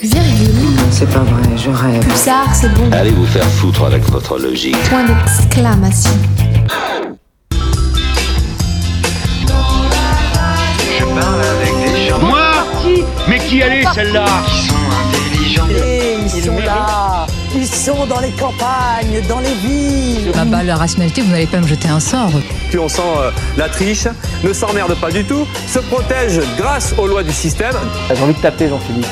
Virgule. C'est pas vrai, je rêve. Pulsar, c'est bon. Allez vous faire foutre avec votre logique. Point d'exclamation. Moi Mais qui elle est celle-là Et ils sont là, ils sont dans les campagnes, dans les villes. Ah bah, la rationalité, vous n'allez pas me jeter un sort. Puis on sent euh, la triche, ne s'emmerde pas du tout, se protège grâce aux lois du système. J'ai envie de taper Jean-Philippe.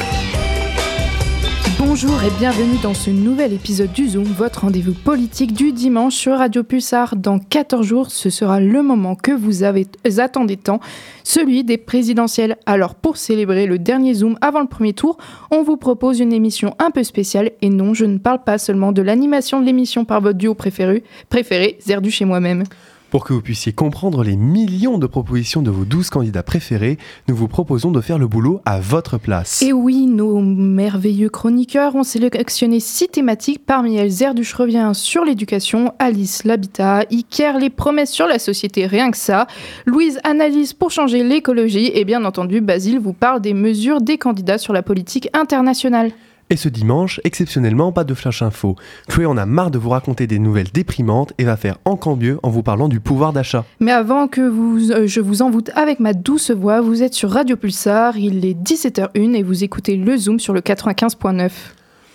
Bonjour et bienvenue dans ce nouvel épisode du Zoom, votre rendez-vous politique du dimanche sur Radio Pulsar. Dans 14 jours, ce sera le moment que vous avez attendez tant, celui des présidentielles. Alors pour célébrer le dernier Zoom avant le premier tour, on vous propose une émission un peu spéciale. Et non, je ne parle pas seulement de l'animation de l'émission par votre duo préféré, préféré Zerduch et moi-même. Pour que vous puissiez comprendre les millions de propositions de vos 12 candidats préférés, nous vous proposons de faire le boulot à votre place. Et oui, nos merveilleux chroniqueurs ont sélectionné six thématiques. Parmi elles, Zerduch revient sur l'éducation, Alice l'habitat, Iker les promesses sur la société, rien que ça, Louise analyse pour changer l'écologie et bien entendu, Basile vous parle des mesures des candidats sur la politique internationale. Et ce dimanche, exceptionnellement, pas de flash info. Chloé en a marre de vous raconter des nouvelles déprimantes et va faire encore mieux en vous parlant du pouvoir d'achat. Mais avant que vous, euh, je vous envoûte avec ma douce voix, vous êtes sur Radio Pulsar, il est 17h01 et vous écoutez le Zoom sur le 95.9.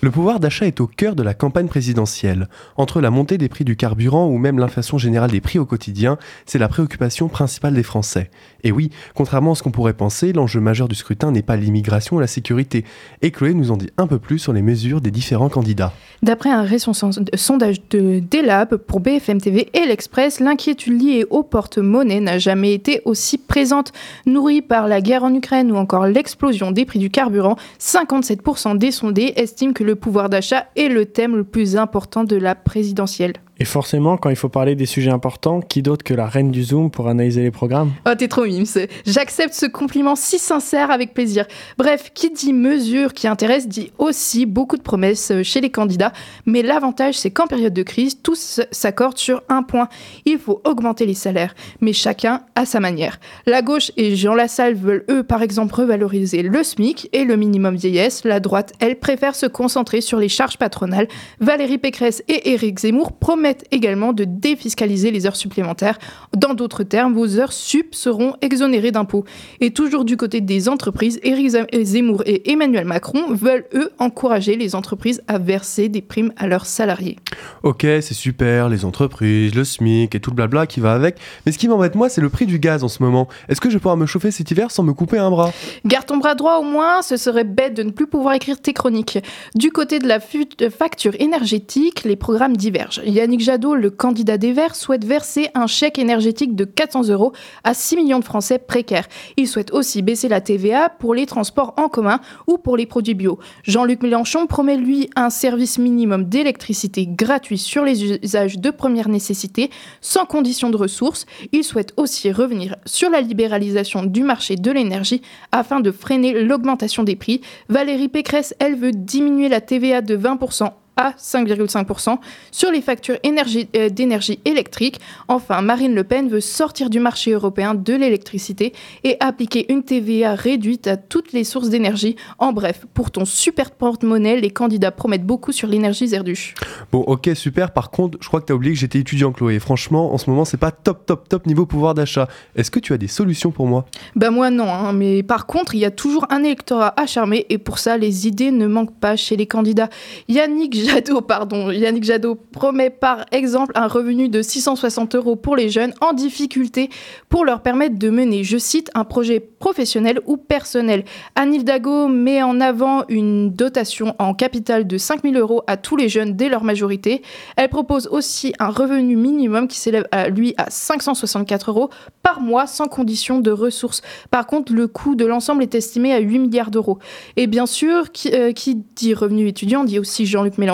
Le pouvoir d'achat est au cœur de la campagne présidentielle. Entre la montée des prix du carburant ou même l'inflation générale des prix au quotidien, c'est la préoccupation principale des Français. Et oui, contrairement à ce qu'on pourrait penser, l'enjeu majeur du scrutin n'est pas l'immigration ou la sécurité. Et Chloé nous en dit un peu plus sur les mesures des différents candidats. D'après un récent sondage de Delab pour BFM TV et l'Express, l'inquiétude liée au porte-monnaie n'a jamais été aussi présente. Nourrie par la guerre en Ukraine ou encore l'explosion des prix du carburant, 57% des sondés estiment que le pouvoir d'achat est le thème le plus important de la présidentielle. Et forcément, quand il faut parler des sujets importants, qui d'autre que la reine du Zoom pour analyser les programmes? Oh, t'es trop mimes. J'accepte ce compliment si sincère avec plaisir. Bref, qui dit mesure qui intéresse dit aussi beaucoup de promesses chez les candidats. Mais l'avantage, c'est qu'en période de crise, tous s'accordent sur un point. Il faut augmenter les salaires, mais chacun à sa manière. La gauche et Jean Lassalle veulent, eux, par exemple, revaloriser le SMIC et le minimum vieillesse. La droite, elle, préfère se concentrer sur les charges patronales. Valérie Pécresse et Éric Zemmour promettent également de défiscaliser les heures supplémentaires. Dans d'autres termes, vos heures sup seront exonérées d'impôts. Et toujours du côté des entreprises, Éric Zemmour et Emmanuel Macron veulent, eux, encourager les entreprises à verser des primes à leurs salariés. Ok, c'est super, les entreprises, le SMIC et tout le blabla qui va avec. Mais ce qui m'embête, moi, c'est le prix du gaz en ce moment. Est-ce que je vais pouvoir me chauffer cet hiver sans me couper un bras? Garde ton bras droit au moins, ce serait bête de ne plus pouvoir écrire tes chroniques. Du côté de la facture énergétique, les programmes divergent. Yannick Jadot, le candidat des Verts, souhaite verser un chèque énergétique de 400 euros à 6 millions de Français précaires. Il souhaite aussi baisser la TVA pour les transports en commun ou pour les produits bio. Jean-Luc Mélenchon promet, lui, un service minimum d'électricité gratuit sur les usages de première nécessité, sans condition de ressources. Il souhaite aussi revenir sur la libéralisation du marché de l'énergie afin de freiner l'augmentation des prix. Valérie Pécresse, elle, veut diminuer la TVA de 20% à 5,5% sur les factures euh, d'énergie électrique. Enfin, Marine Le Pen veut sortir du marché européen de l'électricité et appliquer une TVA réduite à toutes les sources d'énergie. En bref, pour ton super porte-monnaie, les candidats promettent beaucoup sur l'énergie Zerduche. Bon, ok, super. Par contre, je crois que tu as oublié que j'étais étudiant, Chloé. Franchement, en ce moment, c'est pas top, top, top niveau pouvoir d'achat. Est-ce que tu as des solutions pour moi? Ben moi non, hein, mais par contre, il y a toujours un électorat à charmer et pour ça, les idées ne manquent pas chez les candidats. Yannick Jadot, pardon, Yannick Jadot promet par exemple un revenu de 660 euros pour les jeunes en difficulté pour leur permettre de mener, je cite, un projet professionnel ou personnel. Anne Hidalgo met en avant une dotation en capital de 5000 euros à tous les jeunes dès leur majorité. Elle propose aussi un revenu minimum qui s'élève à lui à 564 euros par mois sans condition de ressources. Par contre, le coût de l'ensemble est estimé à 8 milliards d'euros. Et bien sûr, qui, euh, qui dit revenu étudiant dit aussi Jean-Luc Mélenchon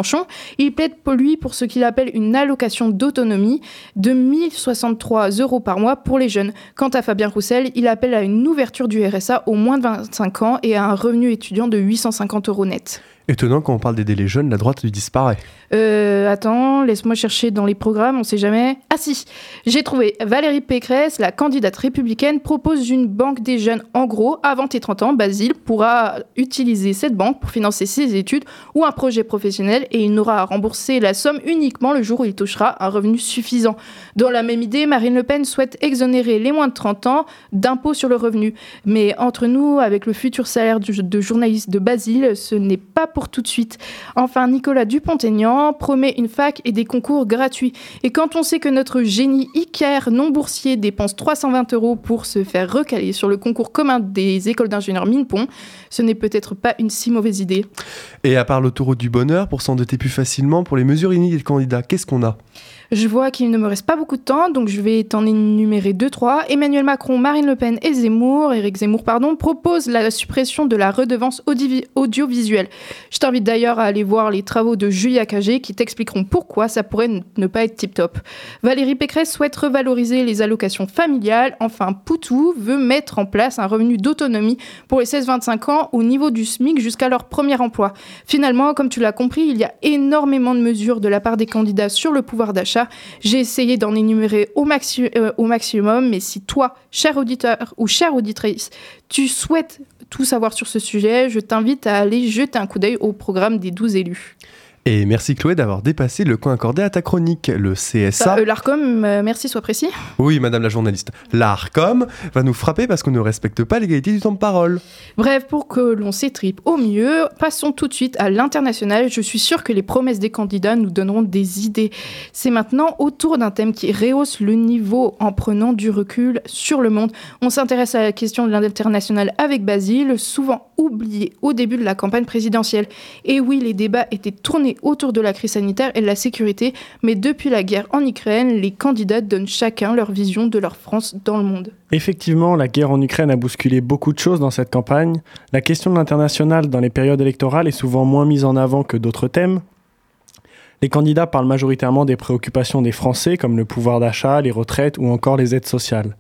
il plaide pour lui pour ce qu'il appelle une allocation d'autonomie de 1063 euros par mois pour les jeunes. Quant à Fabien Roussel, il appelle à une ouverture du RSA au moins de 25 ans et à un revenu étudiant de 850 euros net. Étonnant quand on parle d'aider les jeunes, la droite disparaît. Euh, attends, laisse-moi chercher dans les programmes, on sait jamais. Ah si, j'ai trouvé Valérie Pécresse, la candidate républicaine, propose une banque des jeunes. En gros, avant tes 30 ans, Basile pourra utiliser cette banque pour financer ses études ou un projet professionnel et il n'aura à rembourser la somme uniquement le jour où il touchera un revenu suffisant. Dans la même idée, Marine Le Pen souhaite exonérer les moins de 30 ans d'impôts sur le revenu. Mais entre nous, avec le futur salaire de journaliste de Basile, ce n'est pas pour tout de suite. Enfin, Nicolas Dupont-Aignan promet une fac et des concours gratuits. Et quand on sait que notre génie Iker non boursier dépense 320 euros pour se faire recaler sur le concours commun des écoles d'ingénieurs Minpont, ce n'est peut-être pas une si mauvaise idée. Et à part l'autoroute du bonheur, pour s'endetter plus facilement, pour les mesures initiées des candidats, qu'est-ce qu'on a? Je vois qu'il ne me reste pas beaucoup de temps, donc je vais t'en énumérer deux, trois. Emmanuel Macron, Marine Le Pen et Zemmour, Éric Zemmour, pardon, proposent la suppression de la redevance audiovisuelle. Je t'invite d'ailleurs à aller voir les travaux de Julia Cagé qui t'expliqueront pourquoi ça pourrait ne pas être tip-top. Valérie Pécresse souhaite revaloriser les allocations familiales. Enfin, Poutou veut mettre en place un revenu d'autonomie pour les 16-25 ans au niveau du SMIC jusqu'à leur premier emploi. Finalement, comme tu l'as compris, il y a énormément de mesures de la part des candidats sur le pouvoir d'achat j'ai essayé d'en énumérer au, euh, au maximum, mais si toi, cher auditeur ou chère auditrice, tu souhaites tout savoir sur ce sujet, je t'invite à aller jeter un coup d'œil au programme des 12 élus. Et merci Chloé d'avoir dépassé le coin accordé à ta chronique. Le CSA. Euh, L'ARCOM, euh, merci, sois précis. Oui, madame la journaliste. L'ARCOM va nous frapper parce qu'on ne respecte pas l'égalité du temps de parole. Bref, pour que l'on s'étripe au mieux, passons tout de suite à l'international. Je suis sûre que les promesses des candidats nous donneront des idées. C'est maintenant autour d'un thème qui rehausse le niveau en prenant du recul sur le monde. On s'intéresse à la question de l'international avec Basile, souvent oublié au début de la campagne présidentielle. Et oui, les débats étaient tournés autour de la crise sanitaire et de la sécurité, mais depuis la guerre en Ukraine, les candidats donnent chacun leur vision de leur France dans le monde. Effectivement, la guerre en Ukraine a bousculé beaucoup de choses dans cette campagne. La question de l'international dans les périodes électorales est souvent moins mise en avant que d'autres thèmes. Les candidats parlent majoritairement des préoccupations des Français comme le pouvoir d'achat, les retraites ou encore les aides sociales.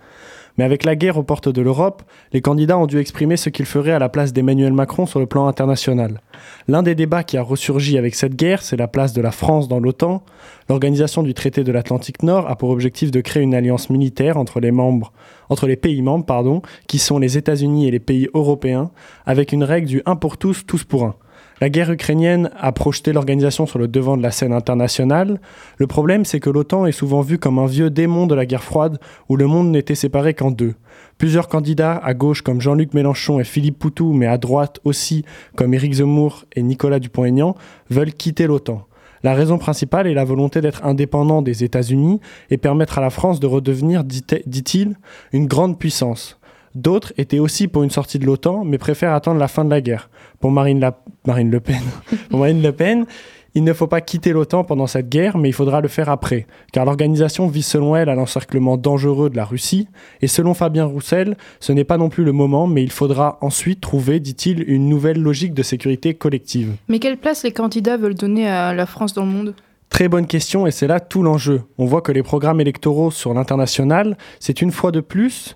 Mais avec la guerre aux portes de l'Europe, les candidats ont dû exprimer ce qu'ils feraient à la place d'Emmanuel Macron sur le plan international. L'un des débats qui a ressurgi avec cette guerre, c'est la place de la France dans l'OTAN. L'organisation du traité de l'Atlantique Nord a pour objectif de créer une alliance militaire entre les pays membres, qui sont les États-Unis et les pays européens, avec une règle du 1 pour tous, tous pour un. La guerre ukrainienne a projeté l'organisation sur le devant de la scène internationale. Le problème, c'est que l'OTAN est souvent vu comme un vieux démon de la guerre froide où le monde n'était séparé qu'en deux. Plusieurs candidats, à gauche comme Jean-Luc Mélenchon et Philippe Poutou, mais à droite aussi comme Éric Zemmour et Nicolas Dupont-Aignan, veulent quitter l'OTAN. La raison principale est la volonté d'être indépendant des États-Unis et permettre à la France de redevenir, dit-il, une grande puissance. D'autres étaient aussi pour une sortie de l'OTAN, mais préfèrent attendre la fin de la guerre. Pour Marine, Le Pen, pour Marine Le Pen, il ne faut pas quitter l'OTAN pendant cette guerre, mais il faudra le faire après, car l'organisation vise selon elle à l'encerclement dangereux de la Russie, et selon Fabien Roussel, ce n'est pas non plus le moment, mais il faudra ensuite trouver, dit-il, une nouvelle logique de sécurité collective. Mais quelle place les candidats veulent donner à la France dans le monde? Très bonne question et c'est là tout l'enjeu. On voit que les programmes électoraux sur l'international, c'est une fois de plus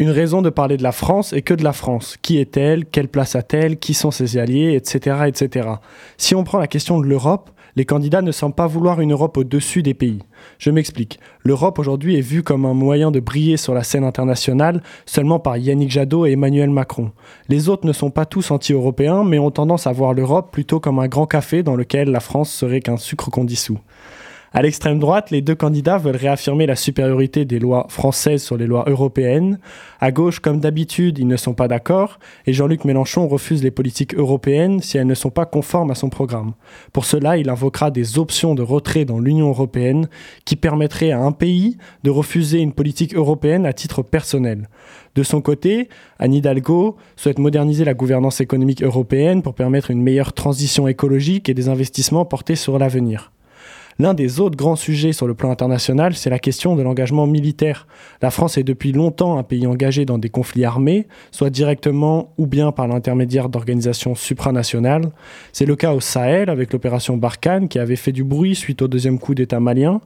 une raison de parler de la France et que de la France. Qui est-elle? Quelle place a-t-elle? Qui sont ses alliés? Etc. etc. Si on prend la question de l'Europe, les candidats ne semblent pas vouloir une Europe au-dessus des pays. Je m'explique. L'Europe aujourd'hui est vue comme un moyen de briller sur la scène internationale seulement par Yannick Jadot et Emmanuel Macron. Les autres ne sont pas tous anti-européens, mais ont tendance à voir l'Europe plutôt comme un grand café dans lequel la France serait qu'un sucre qu'on dissout. À l'extrême droite, les deux candidats veulent réaffirmer la supériorité des lois françaises sur les lois européennes. À gauche, comme d'habitude, ils ne sont pas d'accord, et Jean-Luc Mélenchon refuse les politiques européennes si elles ne sont pas conformes à son programme. Pour cela, il invoquera des options de retrait dans l'Union européenne qui permettraient à un pays de refuser une politique européenne à titre personnel. De son côté, Anne Hidalgo souhaite moderniser la gouvernance économique européenne pour permettre une meilleure transition écologique et des investissements portés sur l'avenir. L'un des autres grands sujets sur le plan international, c'est la question de l'engagement militaire. La France est depuis longtemps un pays engagé dans des conflits armés, soit directement ou bien par l'intermédiaire d'organisations supranationales. C'est le cas au Sahel avec l'opération Barkhane qui avait fait du bruit suite au deuxième coup d'État malien.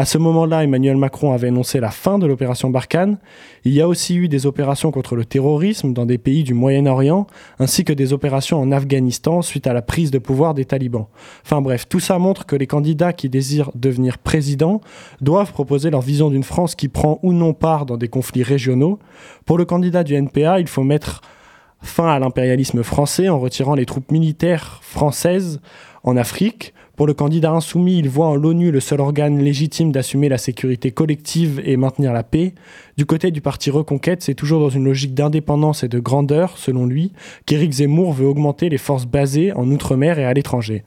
À ce moment-là, Emmanuel Macron avait annoncé la fin de l'opération Barkhane. Il y a aussi eu des opérations contre le terrorisme dans des pays du Moyen-Orient, ainsi que des opérations en Afghanistan suite à la prise de pouvoir des talibans. Enfin bref, tout ça montre que les candidats qui désirent devenir président doivent proposer leur vision d'une France qui prend ou non part dans des conflits régionaux. Pour le candidat du NPA, il faut mettre fin à l'impérialisme français en retirant les troupes militaires françaises en Afrique. Pour le candidat insoumis, il voit en l'ONU le seul organe légitime d'assumer la sécurité collective et maintenir la paix. Du côté du parti Reconquête, c'est toujours dans une logique d'indépendance et de grandeur, selon lui, qu'Éric Zemmour veut augmenter les forces basées en Outre-mer et à l'étranger.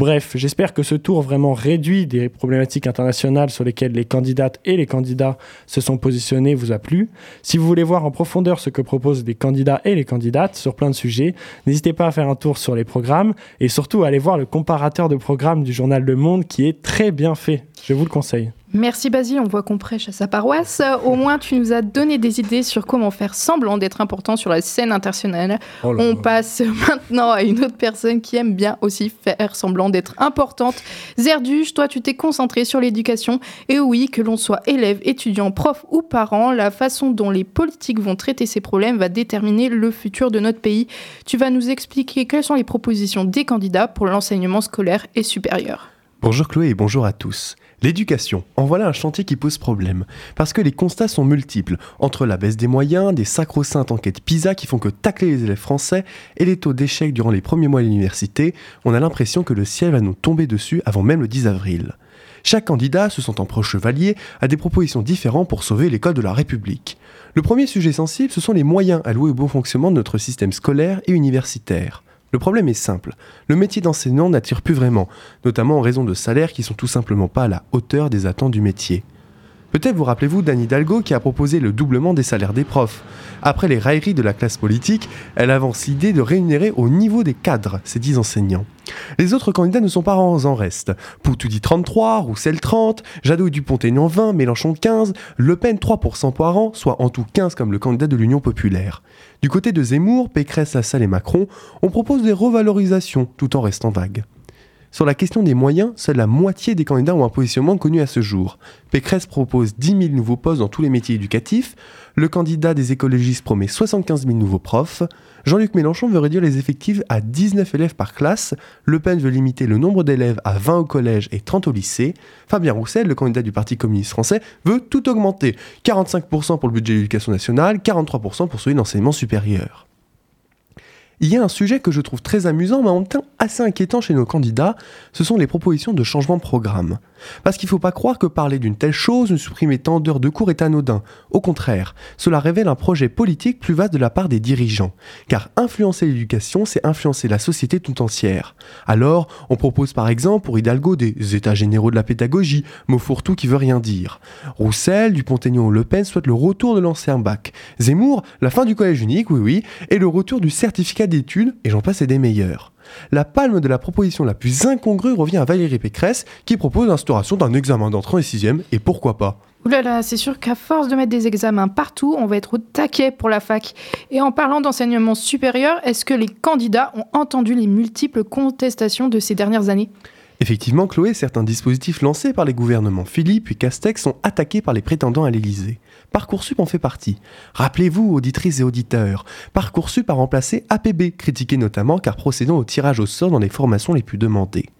Bref, j'espère que ce tour vraiment réduit des problématiques internationales sur lesquelles les candidates et les candidats se sont positionnés vous a plu. Si vous voulez voir en profondeur ce que proposent les candidats et les candidates sur plein de sujets, n'hésitez pas à faire un tour sur les programmes et surtout à aller voir le comparateur de programmes du journal Le Monde qui est très bien fait. Je vous le conseille. Merci Basile, on voit qu'on prêche à sa paroisse. Au moins, tu nous as donné des idées sur comment faire semblant d'être important sur la scène internationale. Oh on passe maintenant à une autre personne qui aime bien aussi faire semblant d'être importante. Zerduche, toi, tu t'es concentré sur l'éducation. Et oui, que l'on soit élève, étudiant, prof ou parent, la façon dont les politiques vont traiter ces problèmes va déterminer le futur de notre pays. Tu vas nous expliquer quelles sont les propositions des candidats pour l'enseignement scolaire et supérieur. Bonjour Chloé et bonjour à tous. L'éducation, en voilà un chantier qui pose problème, parce que les constats sont multiples, entre la baisse des moyens, des sacro-saintes enquêtes PISA qui font que tacler les élèves français, et les taux d'échec durant les premiers mois à l'université, on a l'impression que le ciel va nous tomber dessus avant même le 10 avril. Chaque candidat, se sentant proche chevalier, a des propositions différentes pour sauver l'école de la République. Le premier sujet sensible, ce sont les moyens alloués au bon fonctionnement de notre système scolaire et universitaire. Le problème est simple, le métier d'enseignant n'attire plus vraiment, notamment en raison de salaires qui sont tout simplement pas à la hauteur des attentes du métier. Peut-être vous rappelez-vous d'Anne Hidalgo qui a proposé le doublement des salaires des profs. Après les railleries de la classe politique, elle avance l'idée de rémunérer au niveau des cadres ces dix enseignants. Les autres candidats ne sont pas en reste. Poutou dit 33, Roussel 30, Jadot et Dupont-Aignan 20, Mélenchon 15, Le Pen 3% par an, soit en tout 15 comme le candidat de l'Union populaire. Du côté de Zemmour, Pécresse, Lassalle et Macron, on propose des revalorisations tout en restant vague. Sur la question des moyens, seule la moitié des candidats ont un positionnement connu à ce jour. Pécresse propose 10 000 nouveaux postes dans tous les métiers éducatifs, le candidat des écologistes promet 75 000 nouveaux profs, Jean-Luc Mélenchon veut réduire les effectifs à 19 élèves par classe, Le Pen veut limiter le nombre d'élèves à 20 au collège et 30 au lycée, Fabien Roussel, le candidat du Parti communiste français, veut tout augmenter, 45% pour le budget de l'éducation nationale, 43% pour celui de l'enseignement supérieur. Il y a un sujet que je trouve très amusant, mais en même temps assez inquiétant chez nos candidats, ce sont les propositions de changement de programme. Parce qu'il ne faut pas croire que parler d'une telle chose, ne supprimer tant d'heures de cours est anodin. Au contraire, cela révèle un projet politique plus vaste de la part des dirigeants. Car influencer l'éducation, c'est influencer la société tout entière. Alors, on propose par exemple pour Hidalgo des états généraux de la pédagogie, mot fourre-tout qui veut rien dire. Roussel, Dupont-Aignan ou Le Pen souhaitent le retour de l'ancien bac. Zemmour, la fin du collège unique, oui oui, et le retour du certificat d'études, et j'en passe et des meilleurs. La palme de la proposition la plus incongrue revient à Valérie Pécresse, qui propose l'instauration d'un examen d'entrée en 6 et pourquoi pas Ouh c'est sûr qu'à force de mettre des examens partout, on va être au taquet pour la fac. Et en parlant d'enseignement supérieur, est-ce que les candidats ont entendu les multiples contestations de ces dernières années? Effectivement, Chloé, certains dispositifs lancés par les gouvernements Philippe puis Castex sont attaqués par les prétendants à l'Élysée. Parcoursup en fait partie. Rappelez-vous, auditrices et auditeurs, Parcoursup a remplacé APB, critiqué notamment car procédant au tirage au sort dans les formations les plus demandées.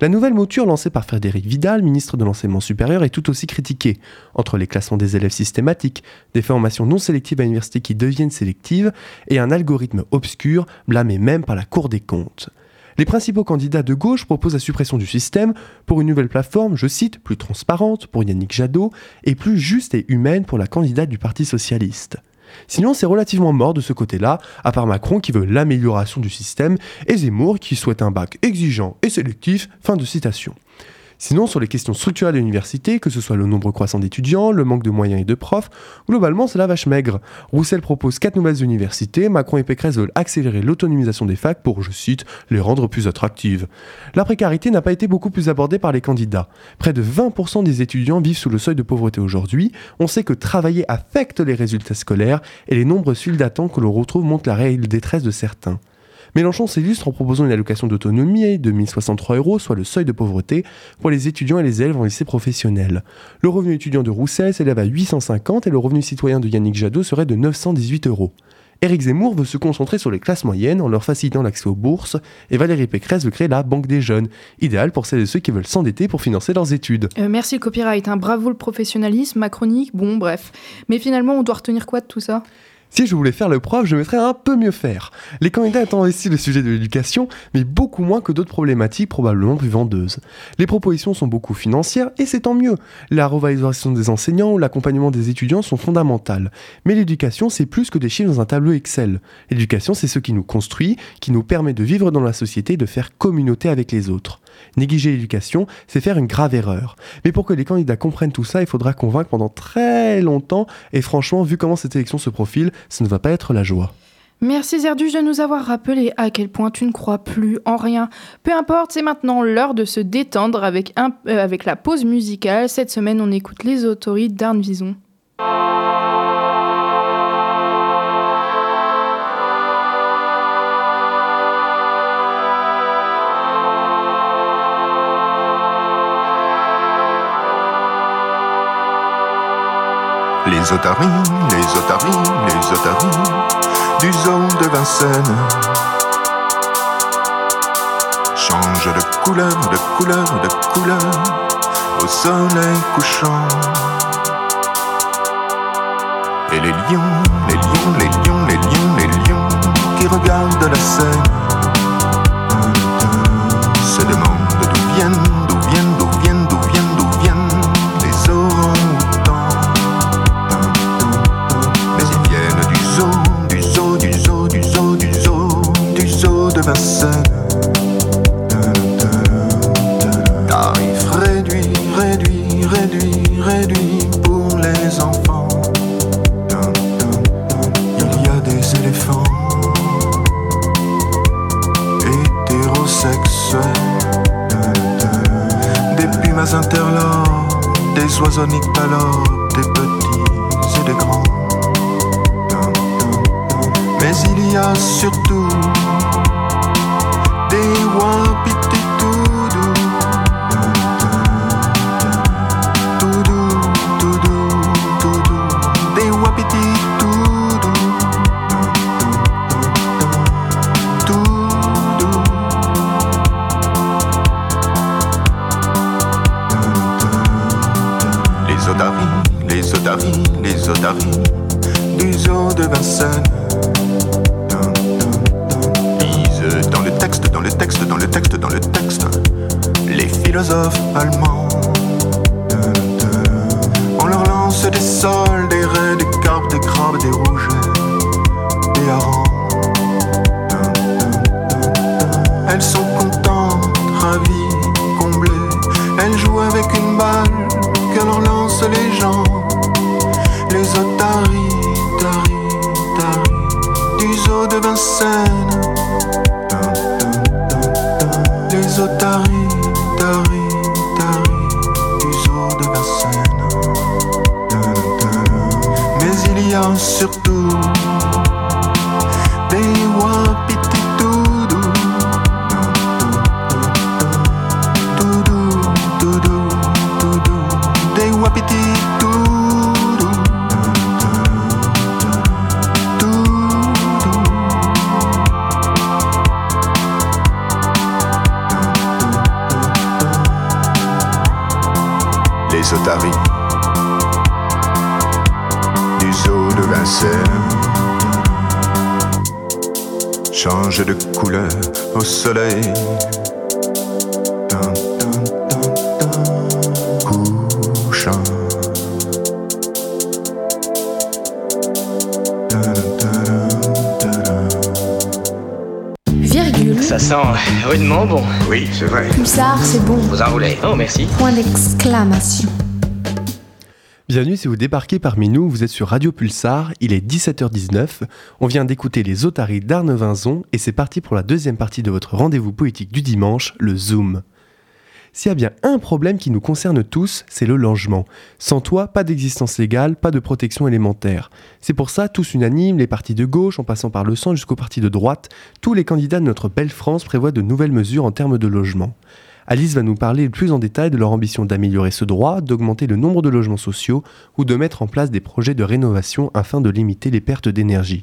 La nouvelle mouture lancée par Frédéric Vidal, ministre de l'Enseignement supérieur, est tout aussi critiquée. Entre les classements des élèves systématiques, des formations non sélectives à l'université qui deviennent sélectives, et un algorithme obscur, blâmé même par la Cour des comptes. Les principaux candidats de gauche proposent la suppression du système pour une nouvelle plateforme, je cite, plus transparente pour Yannick Jadot et plus juste et humaine pour la candidate du Parti socialiste. Sinon, c'est relativement mort de ce côté-là, à part Macron qui veut l'amélioration du système et Zemmour qui souhaite un bac exigeant et sélectif. Fin de citation. Sinon, sur les questions structurelles de l'université, que ce soit le nombre croissant d'étudiants, le manque de moyens et de profs, globalement, c'est la vache maigre. Roussel propose quatre nouvelles universités, Macron et Pécresse veulent accélérer l'autonomisation des facs pour, je cite, les rendre plus attractives. La précarité n'a pas été beaucoup plus abordée par les candidats. Près de 20% des étudiants vivent sous le seuil de pauvreté aujourd'hui. On sait que travailler affecte les résultats scolaires et les nombreuses files d'attente que l'on retrouve montrent la réelle détresse de certains. Mélenchon s'illustre en proposant une allocation d'autonomie de 1063 euros, soit le seuil de pauvreté, pour les étudiants et les élèves en lycée professionnel. Le revenu étudiant de Roussel s'élève à 850 et le revenu citoyen de Yannick Jadot serait de 918 euros. Éric Zemmour veut se concentrer sur les classes moyennes en leur facilitant l'accès aux bourses et Valérie Pécresse veut créer la Banque des jeunes, idéale pour celles et ceux qui veulent s'endetter pour financer leurs études. Euh, merci le copyright, un bravo le professionnalisme, ma chronique, bon bref. Mais finalement, on doit retenir quoi de tout ça? Si je voulais faire le prof, je mettrais un peu mieux faire. Les candidats attendent ici le sujet de l'éducation, mais beaucoup moins que d'autres problématiques probablement plus vendeuses. Les propositions sont beaucoup financières et c'est tant mieux. La revalorisation des enseignants ou l'accompagnement des étudiants sont fondamentales. Mais l'éducation, c'est plus que des chiffres dans un tableau Excel. L'éducation, c'est ce qui nous construit, qui nous permet de vivre dans la société et de faire communauté avec les autres. Négliger l'éducation, c'est faire une grave erreur. Mais pour que les candidats comprennent tout ça, il faudra convaincre pendant très longtemps, et franchement, vu comment cette élection se profile, ce ne va pas être la joie. Merci Zerduche de nous avoir rappelé à quel point tu ne crois plus en rien. Peu importe, c'est maintenant l'heure de se détendre avec, euh, avec la pause musicale. Cette semaine, on écoute Les Autorités d'Arne Vison. Les otaries, les otaries, les otaries du zoo de Vincennes changent de couleur, de couleur, de couleur au soleil couchant. Et les lions, les lions, les lions, les lions, les lions qui regardent la scène se demandent d'où viennent, zoo Bienvenue si vous débarquez parmi nous, vous êtes sur Radio Pulsar, il est 17h19, on vient d'écouter les otaries d'Arne Vinzon et c'est parti pour la deuxième partie de votre rendez-vous poétique du dimanche, le Zoom. S'il y a bien un problème qui nous concerne tous, c'est le logement. Sans toit, pas d'existence légale, pas de protection élémentaire. C'est pour ça, tous unanimes, les partis de gauche, en passant par le centre jusqu'aux partis de droite, tous les candidats de notre belle France prévoient de nouvelles mesures en termes de logement. Alice va nous parler plus en détail de leur ambition d'améliorer ce droit, d'augmenter le nombre de logements sociaux ou de mettre en place des projets de rénovation afin de limiter les pertes d'énergie.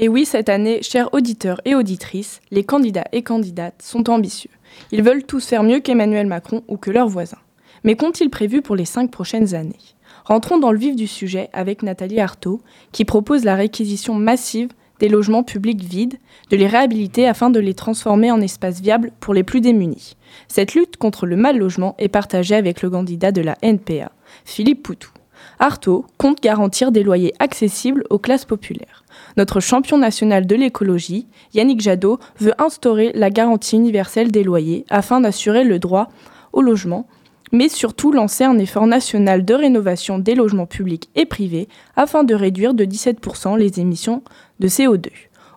Et oui, cette année, chers auditeurs et auditrices, les candidats et candidates sont ambitieux. Ils veulent tous faire mieux qu'Emmanuel Macron ou que leurs voisins. Mais qu'ont-ils prévu pour les cinq prochaines années? Rentrons dans le vif du sujet avec Nathalie Artaud, qui propose la réquisition massive des logements publics vides, de les réhabiliter afin de les transformer en espaces viables pour les plus démunis. Cette lutte contre le mal logement est partagée avec le candidat de la NPA, Philippe Poutou. Artaud compte garantir des loyers accessibles aux classes populaires. Notre champion national de l'écologie, Yannick Jadot, veut instaurer la garantie universelle des loyers afin d'assurer le droit au logement mais surtout lancer un effort national de rénovation des logements publics et privés afin de réduire de 17% les émissions de CO2.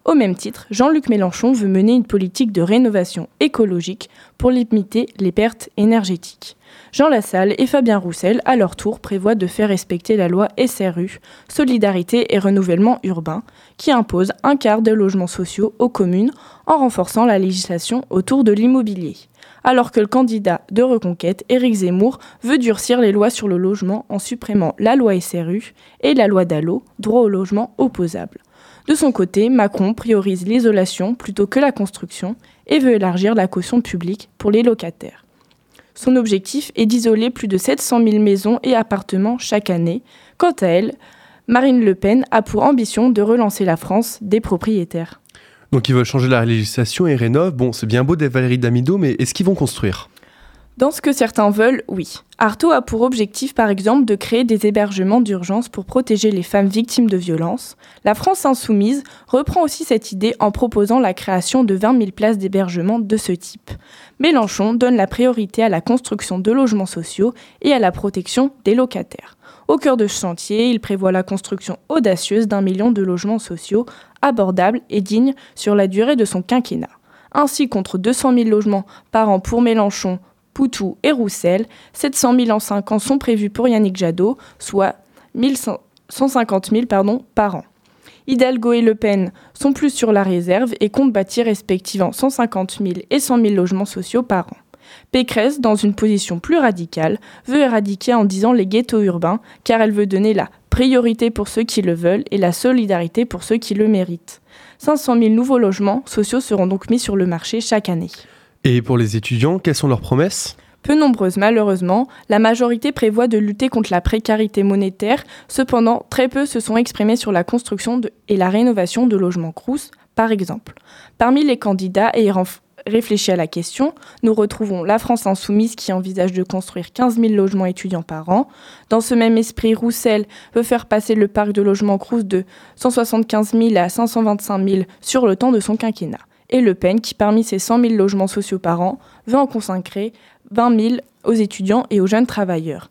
Au même titre, Jean-Luc Mélenchon veut mener une politique de rénovation écologique pour limiter les pertes énergétiques. Jean Lassalle et Fabien Roussel, à leur tour, prévoient de faire respecter la loi SRU, Solidarité et Renouvellement Urbain, qui impose un quart de logements sociaux aux communes en renforçant la législation autour de l'immobilier alors que le candidat de reconquête, Éric Zemmour, veut durcir les lois sur le logement en supprimant la loi SRU et la loi Dallot, droit au logement opposable. De son côté, Macron priorise l'isolation plutôt que la construction et veut élargir la caution publique pour les locataires. Son objectif est d'isoler plus de 700 000 maisons et appartements chaque année. Quant à elle, Marine Le Pen a pour ambition de relancer la France des propriétaires. Donc ils veulent changer la législation et rénovent. Bon, c'est bien beau d'être Valérie Damido, mais est-ce qu'ils vont construire? Dans ce que certains veulent, oui. Artaud a pour objectif, par exemple, de créer des hébergements d'urgence pour protéger les femmes victimes de violences. La France insoumise reprend aussi cette idée en proposant la création de 20 000 places d'hébergement de ce type. Mélenchon donne la priorité à la construction de logements sociaux et à la protection des locataires. Au cœur de ce chantier, il prévoit la construction audacieuse d'un million de logements sociaux abordables et dignes sur la durée de son quinquennat. Ainsi, contre 200 000 logements par an pour Mélenchon, Poutou et Roussel. 700 000 en 5 ans sont prévus pour Yannick Jadot, soit 150 000 pardon, par an. Hidalgo et Le Pen sont plus sur la réserve et comptent bâtir respectivement 150 000 et 100 000 logements sociaux par an. Pécresse, dans une position plus radicale, veut éradiquer en disant les ghettos urbains, car elle veut donner la priorité pour ceux qui le veulent et la solidarité pour ceux qui le méritent. 500 000 nouveaux logements sociaux seront donc mis sur le marché chaque année. Et pour les étudiants, quelles sont leurs promesses? Peu nombreuses malheureusement, la majorité prévoit de lutter contre la précarité monétaire, cependant très peu se sont exprimés sur la construction et la rénovation de logements crous, par exemple. Parmi les candidats ayant réfléchi à la question, nous retrouvons la France insoumise qui envisage de construire 15 000 logements étudiants par an. Dans ce même esprit, Roussel veut faire passer le parc de logements crous de 175 000 à 525 000 sur le temps de son quinquennat et Le Pen, qui parmi ses 100 000 logements sociaux par an, veut en consacrer 20 000 aux étudiants et aux jeunes travailleurs.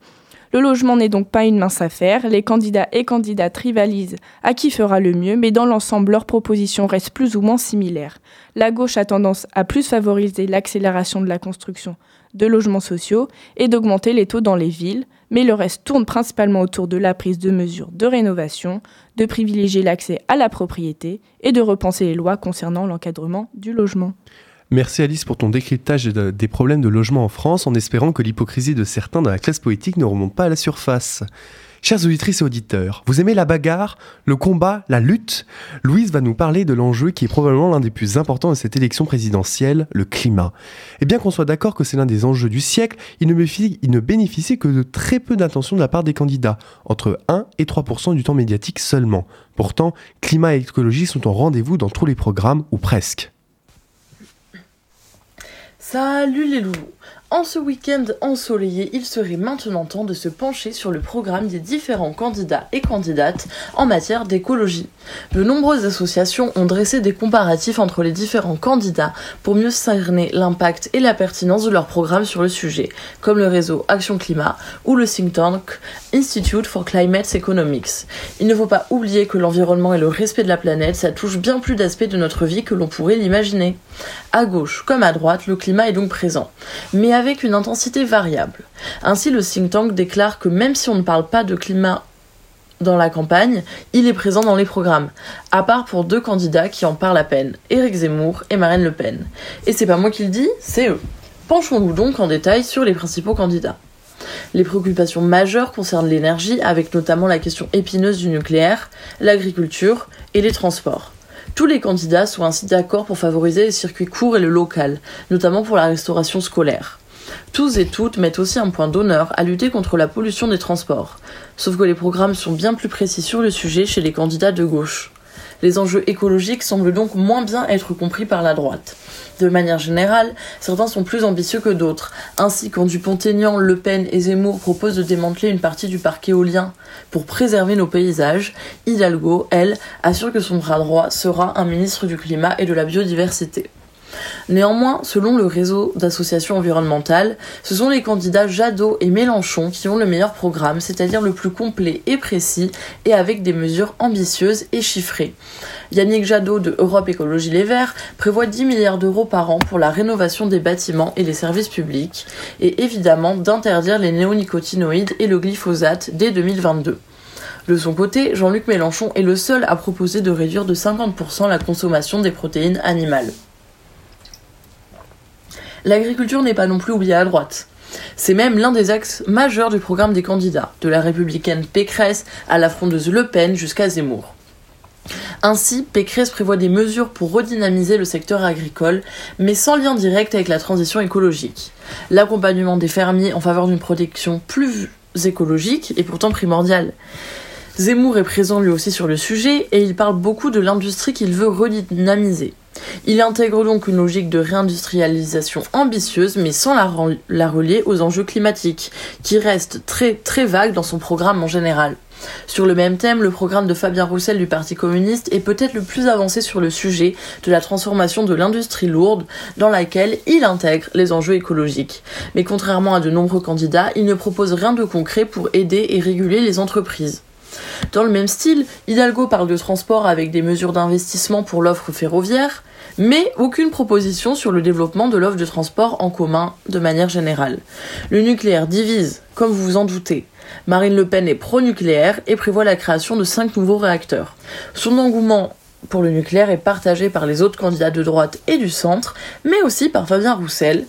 Le logement n'est donc pas une mince affaire, les candidats et candidates rivalisent à qui fera le mieux, mais dans l'ensemble, leurs propositions restent plus ou moins similaires. La gauche a tendance à plus favoriser l'accélération de la construction de logements sociaux et d'augmenter les taux dans les villes, mais le reste tourne principalement autour de la prise de mesures de rénovation, de privilégier l'accès à la propriété et de repenser les lois concernant l'encadrement du logement. Merci Alice pour ton décryptage des problèmes de logement en France en espérant que l'hypocrisie de certains dans la classe politique ne remonte pas à la surface. Chers auditrices et auditeurs, vous aimez la bagarre, le combat, la lutte? Louise va nous parler de l'enjeu qui est probablement l'un des plus importants de cette élection présidentielle, le climat. Et bien qu'on soit d'accord que c'est l'un des enjeux du siècle, il ne, bénéficie, il bénéficie que de très peu d'attention de la part des candidats, entre 1 et 3% du temps médiatique seulement. Pourtant, climat et écologie sont au rendez-vous dans tous les programmes, ou presque. Salut les loulous en ce week-end ensoleillé, il serait maintenant temps de se pencher sur le programme des différents candidats et candidates en matière d'écologie. De nombreuses associations ont dressé des comparatifs entre les différents candidats pour mieux cerner l'impact et la pertinence de leur programme sur le sujet, comme le réseau Action Climat ou le think tank Institute for Climate Economics. Il ne faut pas oublier que l'environnement et le respect de la planète, ça touche bien plus d'aspects de notre vie que l'on pourrait l'imaginer. À gauche comme à droite, le climat est donc présent. Mais avec une intensité variable. Ainsi, le think tank déclare que même si on ne parle pas de climat dans la campagne, il est présent dans les programmes, à part pour deux candidats qui en parlent à peine, Éric Zemmour et Marine Le Pen. Et c'est pas moi qui le dis, c'est eux. Penchons-nous donc en détail sur les principaux candidats. Les préoccupations majeures concernent l'énergie, avec notamment la question épineuse du nucléaire, l'agriculture et les transports. Tous les candidats sont ainsi d'accord pour favoriser les circuits courts et le local, notamment pour la restauration scolaire. Tous et toutes mettent aussi un point d'honneur à lutter contre la pollution des transports. Sauf que les programmes sont bien plus précis sur le sujet chez les candidats de gauche. Les enjeux écologiques semblent donc moins bien être compris par la droite. De manière générale, certains sont plus ambitieux que d'autres. Ainsi, quand Dupont-Aignan, Le Pen et Zemmour proposent de démanteler une partie du parc éolien pour préserver nos paysages, Hidalgo, elle, assure que son bras droit sera un ministre du climat et de la biodiversité. Néanmoins, selon le réseau d'associations environnementales, ce sont les candidats Jadot et Mélenchon qui ont le meilleur programme, c'est-à-dire le plus complet et précis, et avec des mesures ambitieuses et chiffrées. Yannick Jadot de Europe Écologie Les Verts prévoit 10 milliards d'euros par an pour la rénovation des bâtiments et les services publics, et évidemment d'interdire les néonicotinoïdes et le glyphosate dès 2022. De son côté, Jean-Luc Mélenchon est le seul à proposer de réduire de 50% la consommation des protéines animales. L'agriculture n'est pas non plus oubliée à droite. C'est même l'un des axes majeurs du programme des candidats, de la républicaine Pécresse à la frondeuse Le Pen jusqu'à Zemmour. Ainsi, Pécresse prévoit des mesures pour redynamiser le secteur agricole, mais sans lien direct avec la transition écologique. L'accompagnement des fermiers en faveur d'une protection plus écologique est pourtant primordial. Zemmour est présent lui aussi sur le sujet et il parle beaucoup de l'industrie qu'il veut redynamiser. Il intègre donc une logique de réindustrialisation ambitieuse, mais sans la, relier aux enjeux climatiques, qui restent très très vagues dans son programme en général. Sur le même thème, le programme de Fabien Roussel du Parti communiste est peut-être le plus avancé sur le sujet de la transformation de l'industrie lourde, dans laquelle il intègre les enjeux écologiques. Mais contrairement à de nombreux candidats, il ne propose rien de concret pour aider et réguler les entreprises. Dans le même style, Hidalgo parle de transport avec des mesures d'investissement pour l'offre ferroviaire, mais aucune proposition sur le développement de l'offre de transport en commun de manière générale. Le nucléaire divise, comme vous vous en doutez. Marine Le Pen est pro-nucléaire et prévoit la création de cinq nouveaux réacteurs. Son engouement pour le nucléaire est partagé par les autres candidats de droite et du centre, mais aussi par Fabien Roussel,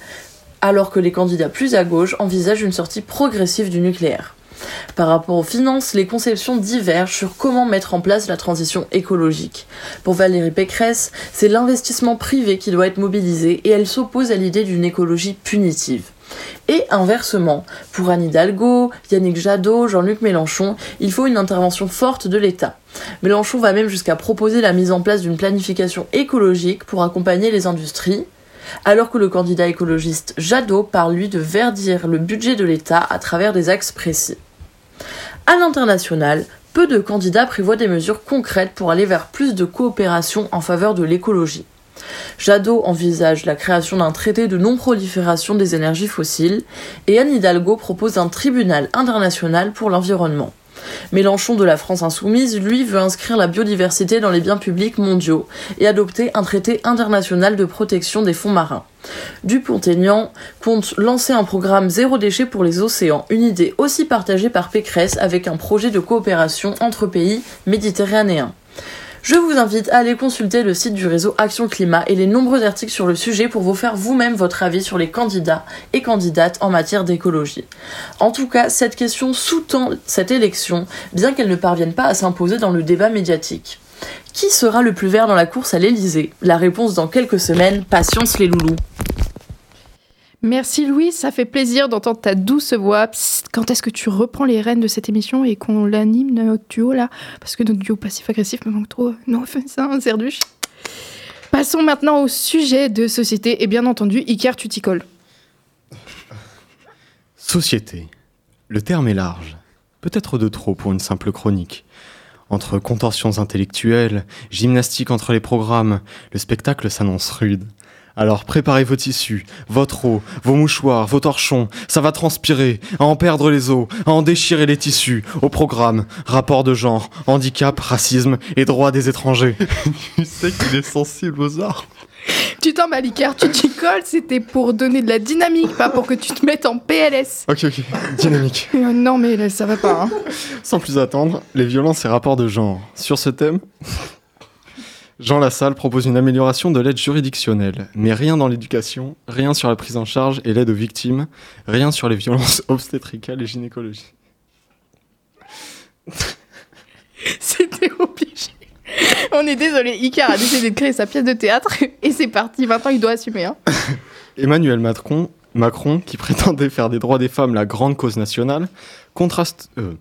alors que les candidats plus à gauche envisagent une sortie progressive du nucléaire. Par rapport aux finances, les conceptions divergent sur comment mettre en place la transition écologique. Pour Valérie Pécresse, c'est l'investissement privé qui doit être mobilisé et elle s'oppose à l'idée d'une écologie punitive. Et inversement, pour Anne Hidalgo, Yannick Jadot, Jean-Luc Mélenchon, il faut une intervention forte de l'État. Mélenchon va même jusqu'à proposer la mise en place d'une planification écologique pour accompagner les industries, alors que le candidat écologiste Jadot parle lui de verdir le budget de l'État à travers des axes précis. À l'international, peu de candidats prévoient des mesures concrètes pour aller vers plus de coopération en faveur de l'écologie. Jadot envisage la création d'un traité de non-prolifération des énergies fossiles et Anne Hidalgo propose un tribunal international pour l'environnement. Mélenchon de la France insoumise, lui, veut inscrire la biodiversité dans les biens publics mondiaux et adopter un traité international de protection des fonds marins. Dupont-Aignan compte lancer un programme zéro déchet pour les océans, une idée aussi partagée par Pécresse avec un projet de coopération entre pays méditerranéens. Je vous invite à aller consulter le site du réseau Action Climat et les nombreux articles sur le sujet pour vous faire vous-même votre avis sur les candidats et candidates en matière d'écologie. En tout cas, cette question sous-tend cette élection, bien qu'elle ne parvienne pas à s'imposer dans le débat médiatique. Qui sera le plus vert dans la course à l'Elysée La réponse dans quelques semaines. Patience les loulous. Merci Louis, ça fait plaisir d'entendre ta douce voix. quand est-ce que tu reprends les rênes de cette émission et qu'on l'anime notre duo là? Parce que notre duo passif-agressif me manque trop. Non, fais ça, un cerduche. Passons maintenant au sujet de société et bien entendu, Iker, tu t'y colles. Société. Le terme est large. Peut-être de trop pour une simple chronique. Entre contorsions intellectuelles, gymnastique entre les programmes, le spectacle s'annonce rude. Alors préparez vos tissus, votre eau, vos mouchoirs, vos torchons, ça va transpirer, à en perdre les os, à en déchirer les tissus, au programme, rapport de genre, handicap, racisme et droits des étrangers. tu sais qu'il est sensible aux arts Tu t'emballes, Iker, tu t'y colles, c'était pour donner de la dynamique, pas pour que tu te mettes en PLS. Ok, ok, dynamique. Euh, non, mais là, ça va pas. Hein. Sans plus attendre, les violences et rapports de genre. Sur ce thème, Jean Lassalle propose une amélioration de l'aide juridictionnelle, mais rien dans l'éducation, rien sur la prise en charge et l'aide aux victimes, rien sur les violences obstétricales et gynécologiques. C'était obligé. On est désolé, Iker a décidé de créer sa pièce de théâtre et c'est parti. Maintenant, il doit assumer. Hein. Emmanuel Macron, Macron, qui prétendait faire des droits des femmes la grande cause nationale, contraste, euh,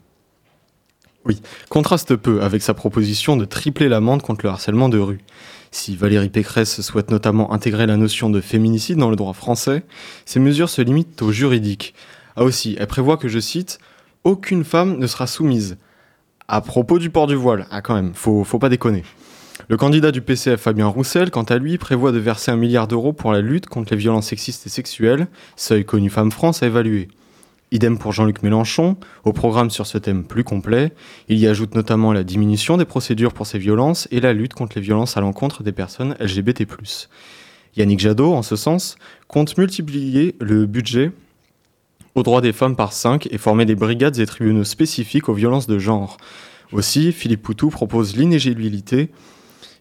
oui, contraste peu avec sa proposition de tripler l'amende contre le harcèlement de rue. Si Valérie Pécresse souhaite notamment intégrer la notion de féminicide dans le droit français, ces mesures se limitent au juridique. Ah aussi, elle prévoit que, je cite, aucune femme ne sera soumise. À propos du port du voile, ah quand même, faut, faut pas déconner. Le candidat du PCF Fabien Roussel, quant à lui, prévoit de verser un milliard d'euros pour la lutte contre les violences sexistes et sexuelles, seuil connu Femmes France à évaluer. Idem pour Jean-Luc Mélenchon, au programme sur ce thème plus complet, il y ajoute notamment la diminution des procédures pour ces violences et la lutte contre les violences à l'encontre des personnes LGBT. Yannick Jadot, en ce sens, compte multiplier le budget aux droits des femmes par 5 et former des brigades et tribunaux spécifiques aux violences de genre. Aussi, Philippe Poutou propose l'inéligibilité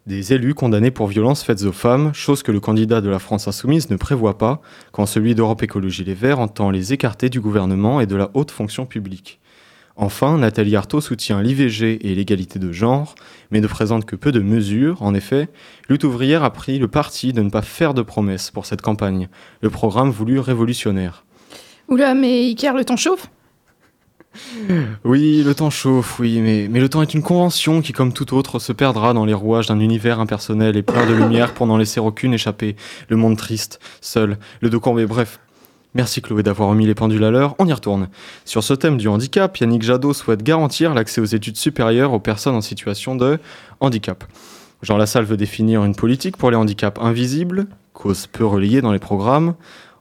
des élus condamnés pour violences faites aux femmes, chose que le candidat de la France insoumise ne prévoit pas quand celui d'Europe Écologie Les Verts entend les écarter du gouvernement et de la haute fonction publique. Enfin, Nathalie Arthaud soutient l'IVG et l'égalité de genre, mais ne présente que peu de mesures. En effet, Lutte ouvrière a pris le parti de ne pas faire de promesses pour cette campagne, le programme voulu révolutionnaire. Oula, mais Iker, le temps chauffe? Oui, le temps chauffe, oui, mais, le temps est une convention qui, comme tout autre, se perdra dans les rouages d'un univers impersonnel et plein de lumière pour n'en laisser aucune échapper. Le monde triste, seul, le dos courbé, bref. Merci Chloé d'avoir remis les pendules à l'heure, on y retourne. Sur ce thème du handicap, Yannick Jadot souhaite garantir l'accès aux études supérieures aux personnes en situation de handicap. Jean Lassalle veut définir une politique pour les handicaps invisibles, cause peu relayée dans les programmes.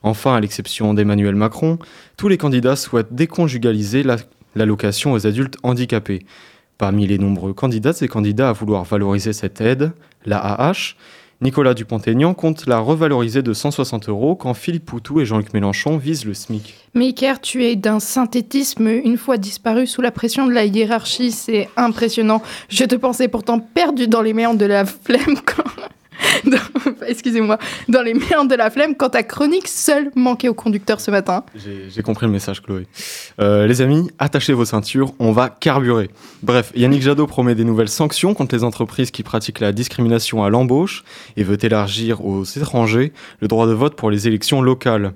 Enfin, à l'exception d'Emmanuel Macron, tous les candidats souhaitent déconjugaliser l'allocation aux adultes handicapés. Parmi les nombreux candidats et candidats à vouloir valoriser cette aide, l'AAH, Nicolas Dupont-Aignan compte la revaloriser de 160 euros quand Philippe Poutou et Jean-Luc Mélenchon visent le SMIC. Mais Iker, tu es d'un synthétisme une fois disparu sous la pression de la hiérarchie, c'est impressionnant. Je te pensais pourtant perdu dans les méandres de la flemme. excusez-moi, dans les merdes de la flemme quand ta chronique seule manquait au conducteur ce matin. J'ai compris le message, Chloé. Euh, les amis, attachez vos ceintures, on va carburer. Bref, Yannick Jadot promet des nouvelles sanctions contre les entreprises qui pratiquent la discrimination à l'embauche et veut élargir aux étrangers le droit de vote pour les élections locales.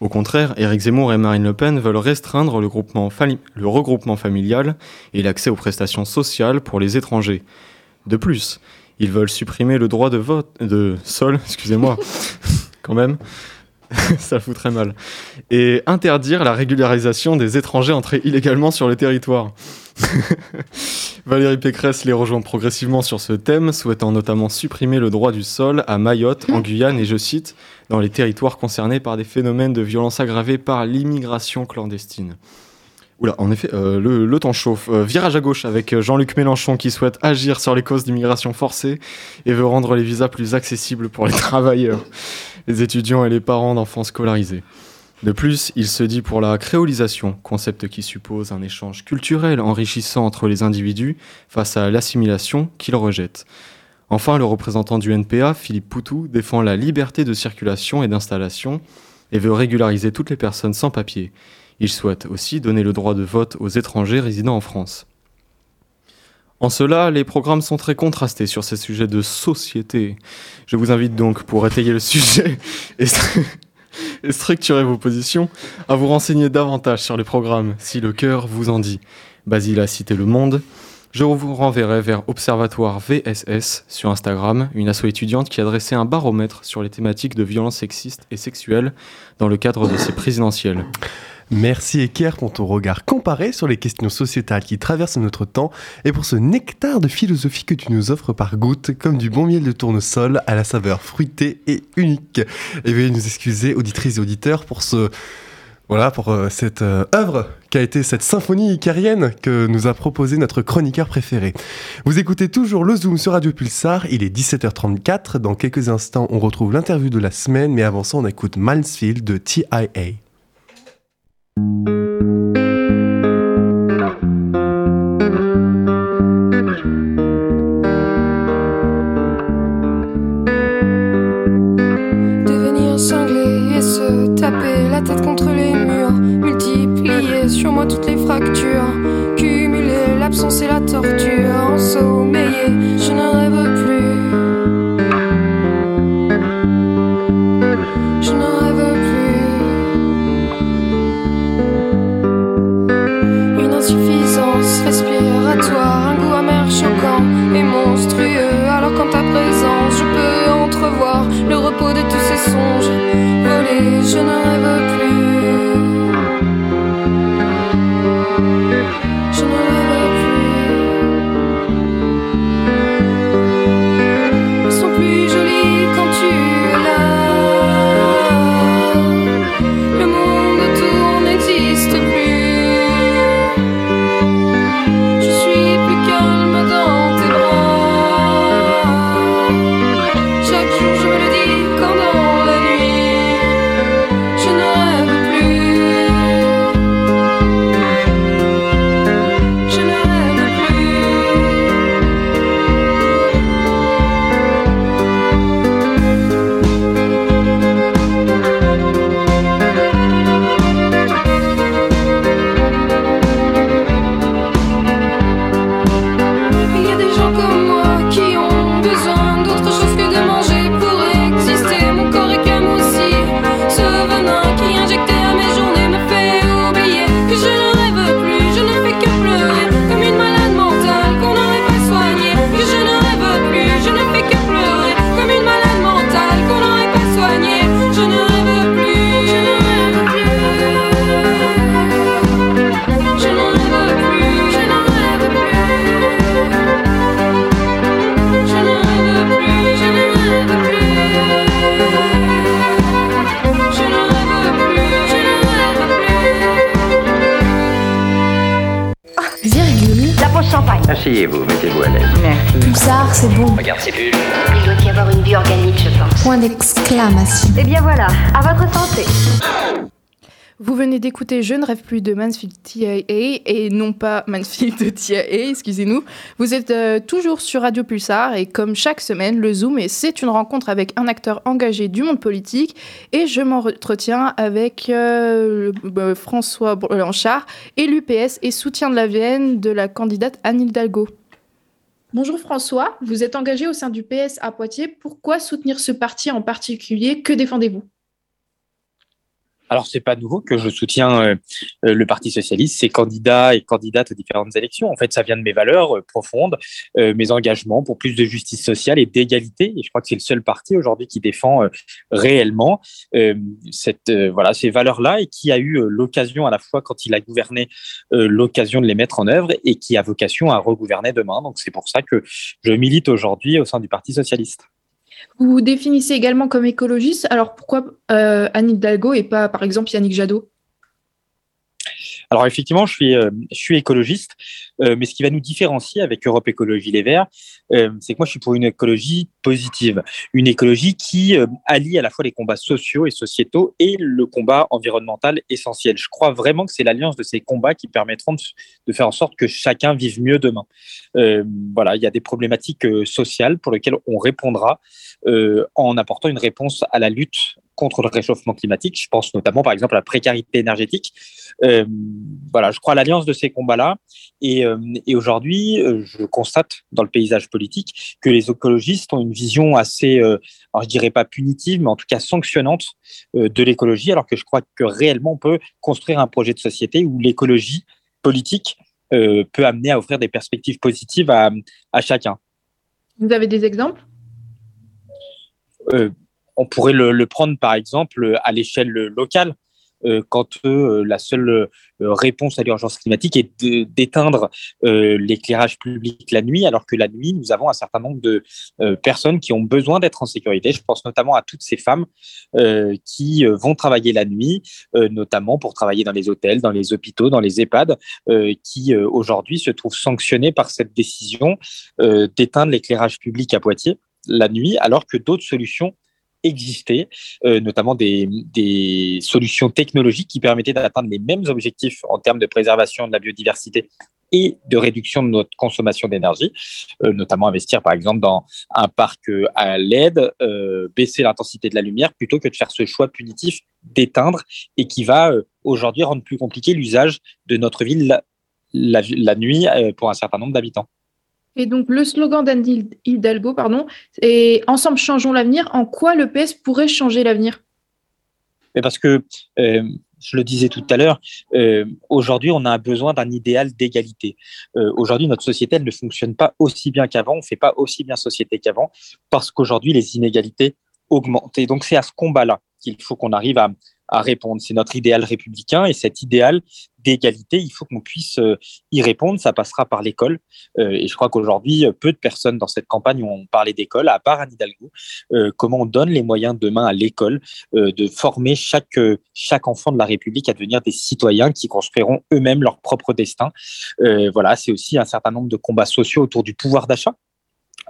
Au contraire, Éric Zemmour et Marine Le Pen veulent restreindre le, le regroupement familial et l'accès aux prestations sociales pour les étrangers. De plus, ils veulent supprimer le droit de vote, de sol, excusez-moi, quand même. ça fout très mal. Et interdire la régularisation des étrangers entrés illégalement sur le territoire. Valérie Pécresse les rejoint progressivement sur ce thème, souhaitant notamment supprimer le droit du sol à Mayotte, en Guyane et, je cite, dans les territoires concernés par des phénomènes de violence aggravés par l'immigration clandestine. Oula, en effet, euh, le, temps chauffe. Euh, virage à gauche avec euh, Jean-Luc Mélenchon qui souhaite agir sur les causes d'immigration forcée et veut rendre les visas plus accessibles pour les travailleurs, les étudiants et les parents d'enfants scolarisés. De plus, il se dit pour la créolisation, concept qui suppose un échange culturel enrichissant entre les individus face à l'assimilation qu'il rejette. Enfin, le représentant du NPA, Philippe Poutou, défend la liberté de circulation et d'installation et veut régulariser toutes les personnes sans papier. Il souhaite aussi donner le droit de vote aux étrangers résidant en France. En cela, les programmes sont très contrastés sur ces sujets de société. Je vous invite donc, pour étayer le sujet et, structurer vos positions, à vous renseigner davantage sur les programmes, si le cœur vous en dit. Basile a cité Le Monde. Je vous renverrai vers Observatoire VSS sur Instagram, une asso étudiante qui a dressé un baromètre sur les thématiques de violences sexistes et sexuelles dans le cadre de ses présidentielles. Merci Eker pour ton regard comparé sur les questions sociétales qui traversent notre temps et pour ce nectar de philosophie que tu nous offres par goutte comme du bon miel de tournesol à la saveur fruitée et unique. Et veuillez nous excuser, auditrices et auditeurs, pour ce Voilà pour euh, cette euh, œuvre qui a été cette symphonie icarienne que nous a proposé notre chroniqueur préféré. Vous écoutez toujours le Zoom sur Radio Pulsar, il est 17h34. Dans quelques instants, on retrouve l'interview de la semaine, mais avant ça, on écoute Mansfield de TIA. Sur moi toutes les fractures, Asseyez-vous, mettez-vous à l'aise. Merci. Pulsar, c'est bon. Regarde ces bulles. Il doit y avoir une vie organique, je pense. Point d'exclamation. Eh bien voilà, à votre santé. Vous venez d'écouter Je ne rêve plus de Mansfield TIA et non pas Mansfield TIA, excusez-nous. Vous êtes euh, toujours sur Radio Pulsar et comme chaque semaine, le Zoom, c'est une rencontre avec un acteur engagé du monde politique. Et je m'entretiens avec euh, bah, François Blanchard, élu PS et soutien de la Vienne de la candidate Anne Hidalgo. Bonjour François, vous êtes engagé au sein du PS à Poitiers. Pourquoi soutenir ce parti en particulier? Que défendez-vous? Alors, c'est pas nouveau que je soutiens euh, euh, le Parti socialiste, ses candidats et candidates aux différentes élections. En fait, ça vient de mes valeurs euh, profondes, euh, mes engagements pour plus de justice sociale et d'égalité. Et je crois que c'est le seul parti aujourd'hui qui défend euh, réellement ces valeurs-là et qui a eu l'occasion à la fois, quand il a gouverné, l'occasion de les mettre en œuvre et qui a vocation à regouverner demain. Donc, c'est pour ça que je milite aujourd'hui au sein du Parti socialiste. Vous vous définissez également comme écologiste, alors pourquoi euh, Anne Hidalgo et pas par exemple Yannick Jadot? Alors effectivement, je suis, euh, écologiste, euh, mais ce qui va nous différencier avec Europe Écologie Les Verts, euh, c'est que moi je suis pour une écologie positive, une écologie qui allie à la fois les combats sociaux et sociétaux et le combat environnemental essentiel. Je crois vraiment que c'est l'alliance de ces combats qui permettront de, faire en sorte que chacun vive mieux demain. Voilà, il y a des problématiques sociales pour lesquelles on répondra en apportant une réponse à la lutte contre le réchauffement climatique. Je pense notamment, par exemple, à la précarité énergétique. Euh, voilà, je crois à l'alliance de ces combats-là. Et, euh, et aujourd'hui, euh, je constate dans le paysage politique que les écologistes ont une vision assez, euh, alors je dirais pas punitive, mais en tout cas sanctionnante de l'écologie, alors que je crois que réellement on peut construire un projet de société où l'écologie politique peut amener à offrir des perspectives positives à, à chacun. Vous avez des exemples? On pourrait le, prendre par exemple à l'échelle locale. euh, quand euh, la seule euh, réponse à l'urgence climatique est d'éteindre l'éclairage public la nuit, alors que la nuit, nous avons un certain nombre de personnes qui ont besoin d'être en sécurité. Je pense notamment à toutes ces femmes qui vont travailler la nuit, notamment pour travailler dans les hôtels, dans les hôpitaux, dans les EHPAD, qui aujourd'hui se trouvent sanctionnées par cette décision d'éteindre l'éclairage public à Poitiers la nuit, alors que d'autres solutions existaient, euh, notamment des, solutions technologiques qui permettaient d'atteindre les mêmes objectifs en termes de préservation de la biodiversité et de réduction de notre consommation d'énergie, euh, notamment investir par exemple dans un parc euh, à LED, baisser l'intensité de la lumière plutôt que de faire ce choix punitif d'éteindre et qui va aujourd'hui rendre plus compliqué l'usage de notre ville la, nuit pour un certain nombre d'habitants. Et donc, le slogan d'Anne Hidalgo, pardon, est Ensemble changeons l'avenir. En quoi le PS pourrait changer l'avenir? Parce que, euh, je le disais tout à l'heure, euh, aujourd'hui, on a besoin d'un idéal d'égalité. Euh, aujourd'hui, notre société, elle ne fonctionne pas aussi bien qu'avant, on ne fait pas aussi bien société qu'avant, parce qu'aujourd'hui, les inégalités augmentent. Et donc, c'est à ce combat-là qu'il faut qu'on arrive à répondre. C'est notre idéal républicain et cet idéal d'égalité, il faut qu'on puisse euh, y répondre. Ça passera par l'école. Euh, et je crois qu'aujourd'hui, euh, peu de personnes dans cette campagne ont parlé d'école, à part Anne Hidalgo. Comment on donne les moyens demain à l'école de former chaque, chaque enfant de la République à devenir des citoyens qui construiront eux-mêmes leur propre destin? Voilà, c'est aussi un certain nombre de combats sociaux autour du pouvoir d'achat.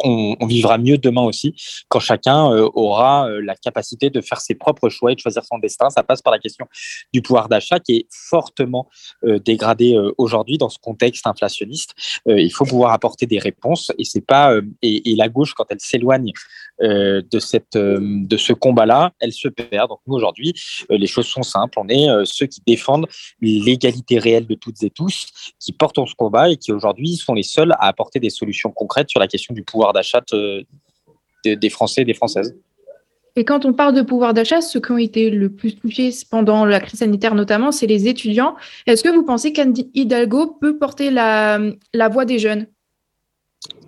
On, vivra mieux demain aussi quand chacun euh, aura euh, la capacité de faire ses propres choix et de choisir son destin. Ça passe par la question du pouvoir d'achat qui est fortement euh, dégradé aujourd'hui dans ce contexte inflationniste. Il faut pouvoir apporter des réponses et c'est pas et, et la gauche quand elle s'éloigne de cette de ce combat-là, elle se perd. Donc nous aujourd'hui, les choses sont simples. On est ceux qui défendent l'égalité réelle de toutes et tous, qui portent ce combat et qui aujourd'hui sont les seuls à apporter des solutions concrètes sur la question du pouvoir d'achat de- de- des Français et des Françaises. Et quand on parle de pouvoir d'achat, ceux qui ont été le plus touchés pendant la crise sanitaire notamment, c'est les étudiants. Est-ce que vous pensez qu'Anne Hidalgo peut porter la voix des jeunes?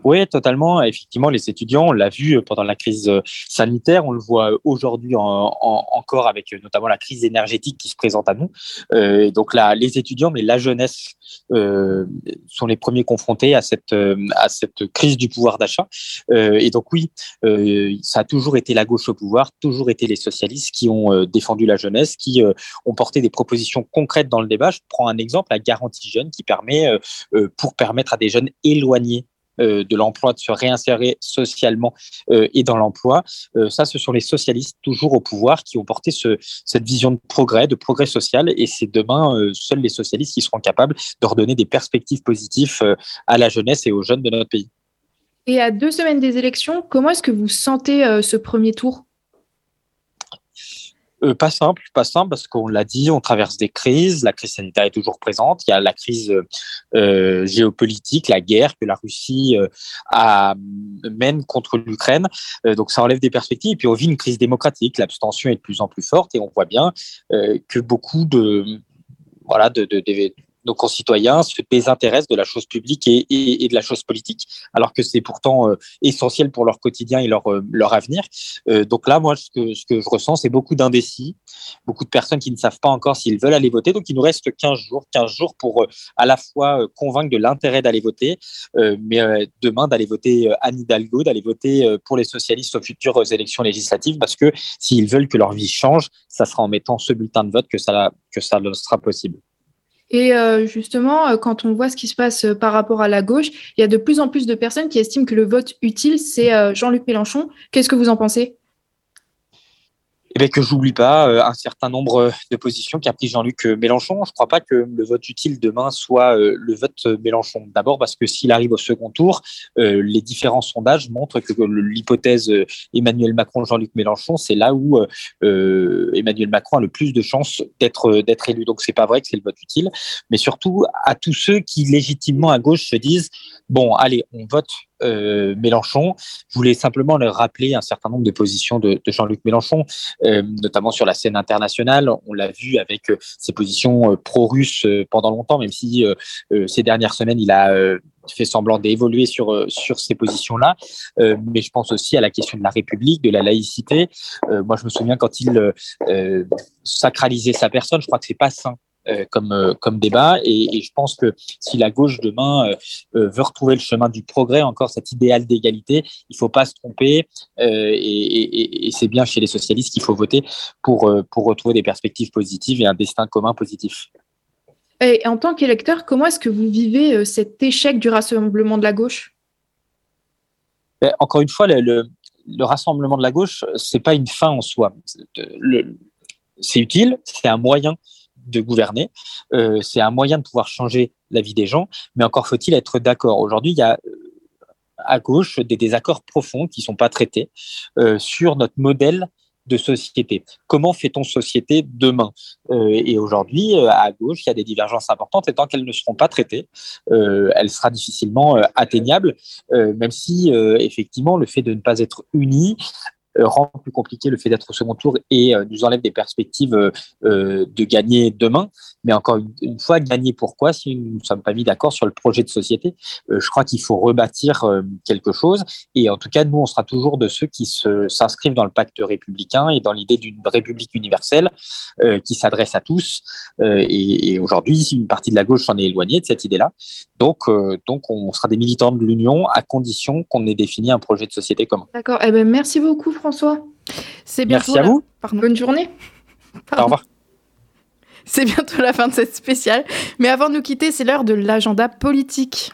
Oui, totalement. Effectivement, les étudiants, on l'a vu euh, pendant la crise euh, sanitaire, on le voit euh, aujourd'hui en- en- encore avec notamment la crise énergétique qui se présente à nous. Donc là, les étudiants, mais la jeunesse sont les premiers confrontés à cette, crise du pouvoir d'achat. Et donc oui, ça a toujours été la gauche au pouvoir, toujours été les socialistes qui ont défendu la jeunesse, qui ont porté des propositions concrètes dans le débat. Je prends un exemple, la garantie jeune qui permet, pour permettre à des jeunes éloignés de l'emploi de se réinsérer socialement euh, et dans l'emploi. Euh, ça, ce sont les socialistes toujours au pouvoir qui ont porté ce, cette vision de progrès, de progrès social. Et c'est demain euh, seuls les socialistes qui seront capables de redonner des perspectives positives euh, à la jeunesse et aux jeunes de notre pays. Et à deux semaines des élections, comment est-ce que vous sentez euh, ce premier tour? Euh, pas simple, pas simple parce qu'on l'a dit, on traverse des crises. La crise sanitaire est toujours présente. Il y a la crise euh, géopolitique, la guerre que la Russie euh, mène contre l'Ukraine. Euh, donc ça enlève des perspectives. Et puis on vit une crise démocratique. L'abstention est de plus en plus forte et on voit bien euh, que beaucoup de voilà de, de, de nos concitoyens se désintéressent de la chose publique et, de la chose politique, alors que c'est pourtant euh, essentiel pour leur quotidien et leur, euh, leur avenir. Euh, donc là, moi, ce que, je ressens, c'est beaucoup d'indécis, beaucoup de personnes qui ne savent pas encore s'ils veulent aller voter. Donc, il nous reste 15 jours, 15 jours pour à la fois convaincre de l'intérêt d'aller voter, mais demain d'aller voter Anne Hidalgo, d'aller voter pour les socialistes aux futures élections législatives, parce que s'ils veulent que leur vie change, ça sera en mettant ce bulletin de vote que ça, que ça sera possible. Et euh, justement, euh, quand on voit ce qui se passe euh, par rapport à la gauche, il y a de plus en plus de personnes qui estiment que le vote utile, c'est Jean-Luc Mélenchon. Qu'est-ce que vous en pensez? Eh bien, que j'oublie pas euh, un certain nombre de positions qu'a pris Jean-Luc euh, Mélenchon. Je ne crois pas que le vote utile demain soit euh, le vote euh, Mélenchon. D'abord parce que s'il arrive au second tour, euh, les différents sondages montrent que l'hypothèse euh, Emmanuel Macron-Jean-Luc Mélenchon, c'est là où euh, euh, Emmanuel Macron a le plus de chances d'être euh, d'être élu. Donc c'est pas vrai que c'est le vote utile, mais surtout à tous ceux qui légitimement à gauche se disent bon, allez, on vote euh, Mélenchon. Je voulais simplement leur rappeler un certain nombre de positions de, Jean-Luc Mélenchon, euh, notamment sur la scène internationale. On l'a vu avec euh, ses positions pro-russes pendant longtemps, même si ces dernières semaines, il a fait semblant d'évoluer sur, sur ces positions-là. Mais je pense aussi à la question de la République, de la laïcité. Moi, je me souviens quand il sacralisait sa personne, je crois que c'est pas sain comme, euh, comme débat. Et, et je pense que si la gauche demain euh, euh, veut retrouver le chemin du progrès, encore cet idéal d'égalité, il faut pas se tromper. euh, et et- et c'est bien chez les socialistes qu'il faut voter pour, euh, pour retrouver des perspectives positives et un destin commun positif. Et en tant qu'électeur, comment est-ce que vous vivez euh, cet échec du rassemblement de la gauche? Ben, encore une fois, le, le, le rassemblement de la gauche, c'est pas une fin en soi. Le- C'est utile, c'est un moyen de gouverner, euh, c'est un moyen de pouvoir changer la vie des gens, mais encore faut-il être d'accord. Aujourd'hui, il y a euh, à gauche des désaccords profonds qui sont pas traités euh, sur notre modèle de société. Comment fait-on société demain? Et aujourd'hui, à gauche, il y a des divergences importantes et tant qu'elles ne seront pas traitées, elle sera difficilement atteignable, même si effectivement le fait de ne pas être unis rend plus compliqué le fait d'être au second tour et euh, nous enlève des perspectives euh, euh, de gagner demain. Mais encore une, fois, gagner pourquoi si nous ne sommes pas mis d'accord sur le projet de société? Euh, Je crois qu'il faut rebâtir euh, quelque chose. Et en tout cas, nous, on sera toujours de ceux qui s'inscrivent dans le pacte républicain et dans l'idée d'une république universelle euh, qui s'adresse à tous. Euh, et, aujourd'hui, une partie de la gauche s'en est éloignée de cette idée-là. Donc, euh, donc, on sera des militants de l'Union à condition qu'on ait défini un projet de société commun. D'accord. Eh ben, merci beaucoup, François. C'est bientôt Merci à la- vous. Pardon. Bonne journée. Au revoir. C'est bientôt la fin de cette spéciale. Mais avant de nous quitter, c'est l'heure de l'agenda politique.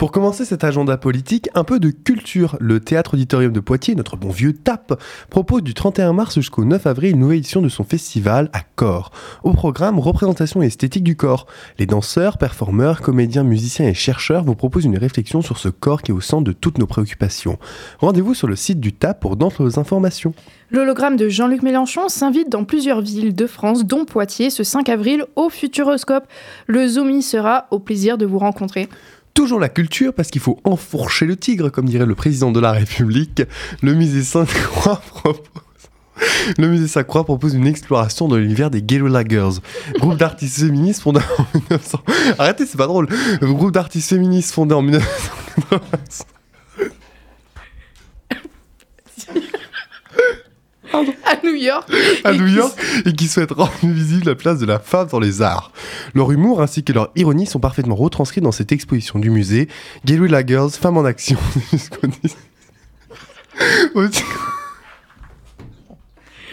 Pour commencer cet agenda politique, un peu de culture. Le Théâtre Auditorium de Poitiers, notre bon vieux TAP, propose du 31 mars jusqu'au 9 avril une nouvelle édition de son festival à corps. Au programme, représentation et esthétique du corps. Les danseurs, performeurs, comédiens, musiciens et chercheurs vous proposent une réflexion sur ce corps qui est au centre de toutes nos préoccupations. Rendez-vous sur le site du TAP pour d'autres informations. L'hologramme de Jean-Luc Mélenchon s'invite dans plusieurs villes de France, dont Poitiers, ce 5 avril au Futuroscope. Le Zoom y sera au plaisir de vous rencontrer. Toujours la culture, parce qu'il faut enfourcher le tigre, comme dirait le président de la République. Le musée Sainte-Croix propose... Le musée propose une exploration de l'univers des Guerrilla Girls, groupe d'artistes féministes fondé en 1900... Arrêtez, c'est pas drôle. Groupe d'artistes féministes fondé en 1985. À New York. à New York et qui souhaitent rendre visible la place de la femme dans les arts. Leur humour ainsi que leur ironie sont parfaitement retranscrits dans cette exposition du musée Guerrilla Girls, femmes en action jusqu'au 10 Aussi-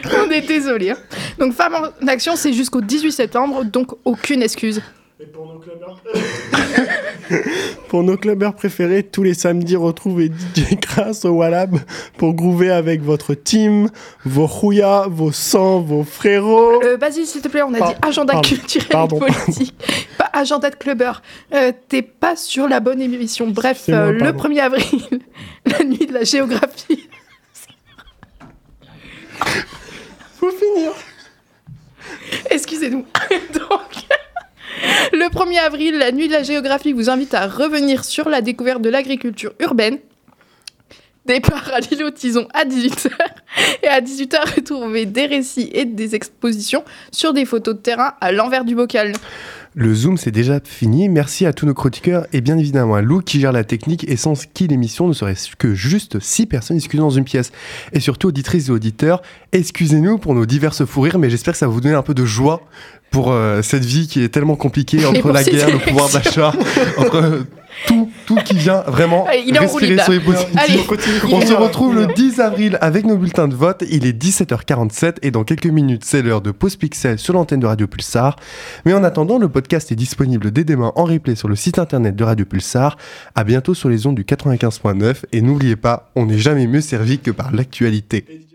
On est désolé. hein. Donc, Femmes en Action, c'est jusqu'au 18 septembre, donc aucune excuse. Pour nos clubbers préférés, tous les samedis, retrouvez DJ Kras au Wallab pour groover avec votre team, vos rouillas, vos sangs, vos frérots. Euh, Basile, s'il te plaît, on a dit agenda pardon, culturel pardon, et politique, pas agenda de clubber. Euh, T'es pas sur la bonne émission. Bref, euh, le pardon. 1er avril, la nuit de la géographie. Faut finir. Excusez-nous. Le 1er avril, la nuit de la géographie vous invite à revenir sur la découverte de l'agriculture urbaine. Départ à l'île aux Tison à 18h. Et à 18h, retrouvez des récits et des expositions sur des photos de terrain à l'envers du bocal. Le Zoom, c'est déjà fini. Merci à tous nos chroniqueurs et bien évidemment à Lou qui gère la technique et sans qui l'émission ne serait que juste 6 personnes discutant dans une pièce. Et surtout, auditrices et auditeurs, excusez-nous pour nos diverses fous rires, mais j'espère que ça va vous donner un peu de joie pour euh, cette vie qui est tellement compliquée entre la guerre, le pouvoir d'achat, entre euh, tout, tout qui vient vraiment il respirer sur les. Allez, On il se retrouve le 10 avril avec nos bulletins de vote. Il est 17h47 et dans quelques minutes, c'est l'heure de Pause Pixel sur l'antenne de Radio Pulsar. Mais en attendant, le podcast est disponible dès demain en replay sur le site internet de Radio Pulsar. À bientôt sur les ondes du 95.9 et n'oubliez pas, on n'est jamais mieux servi que par l'actualité.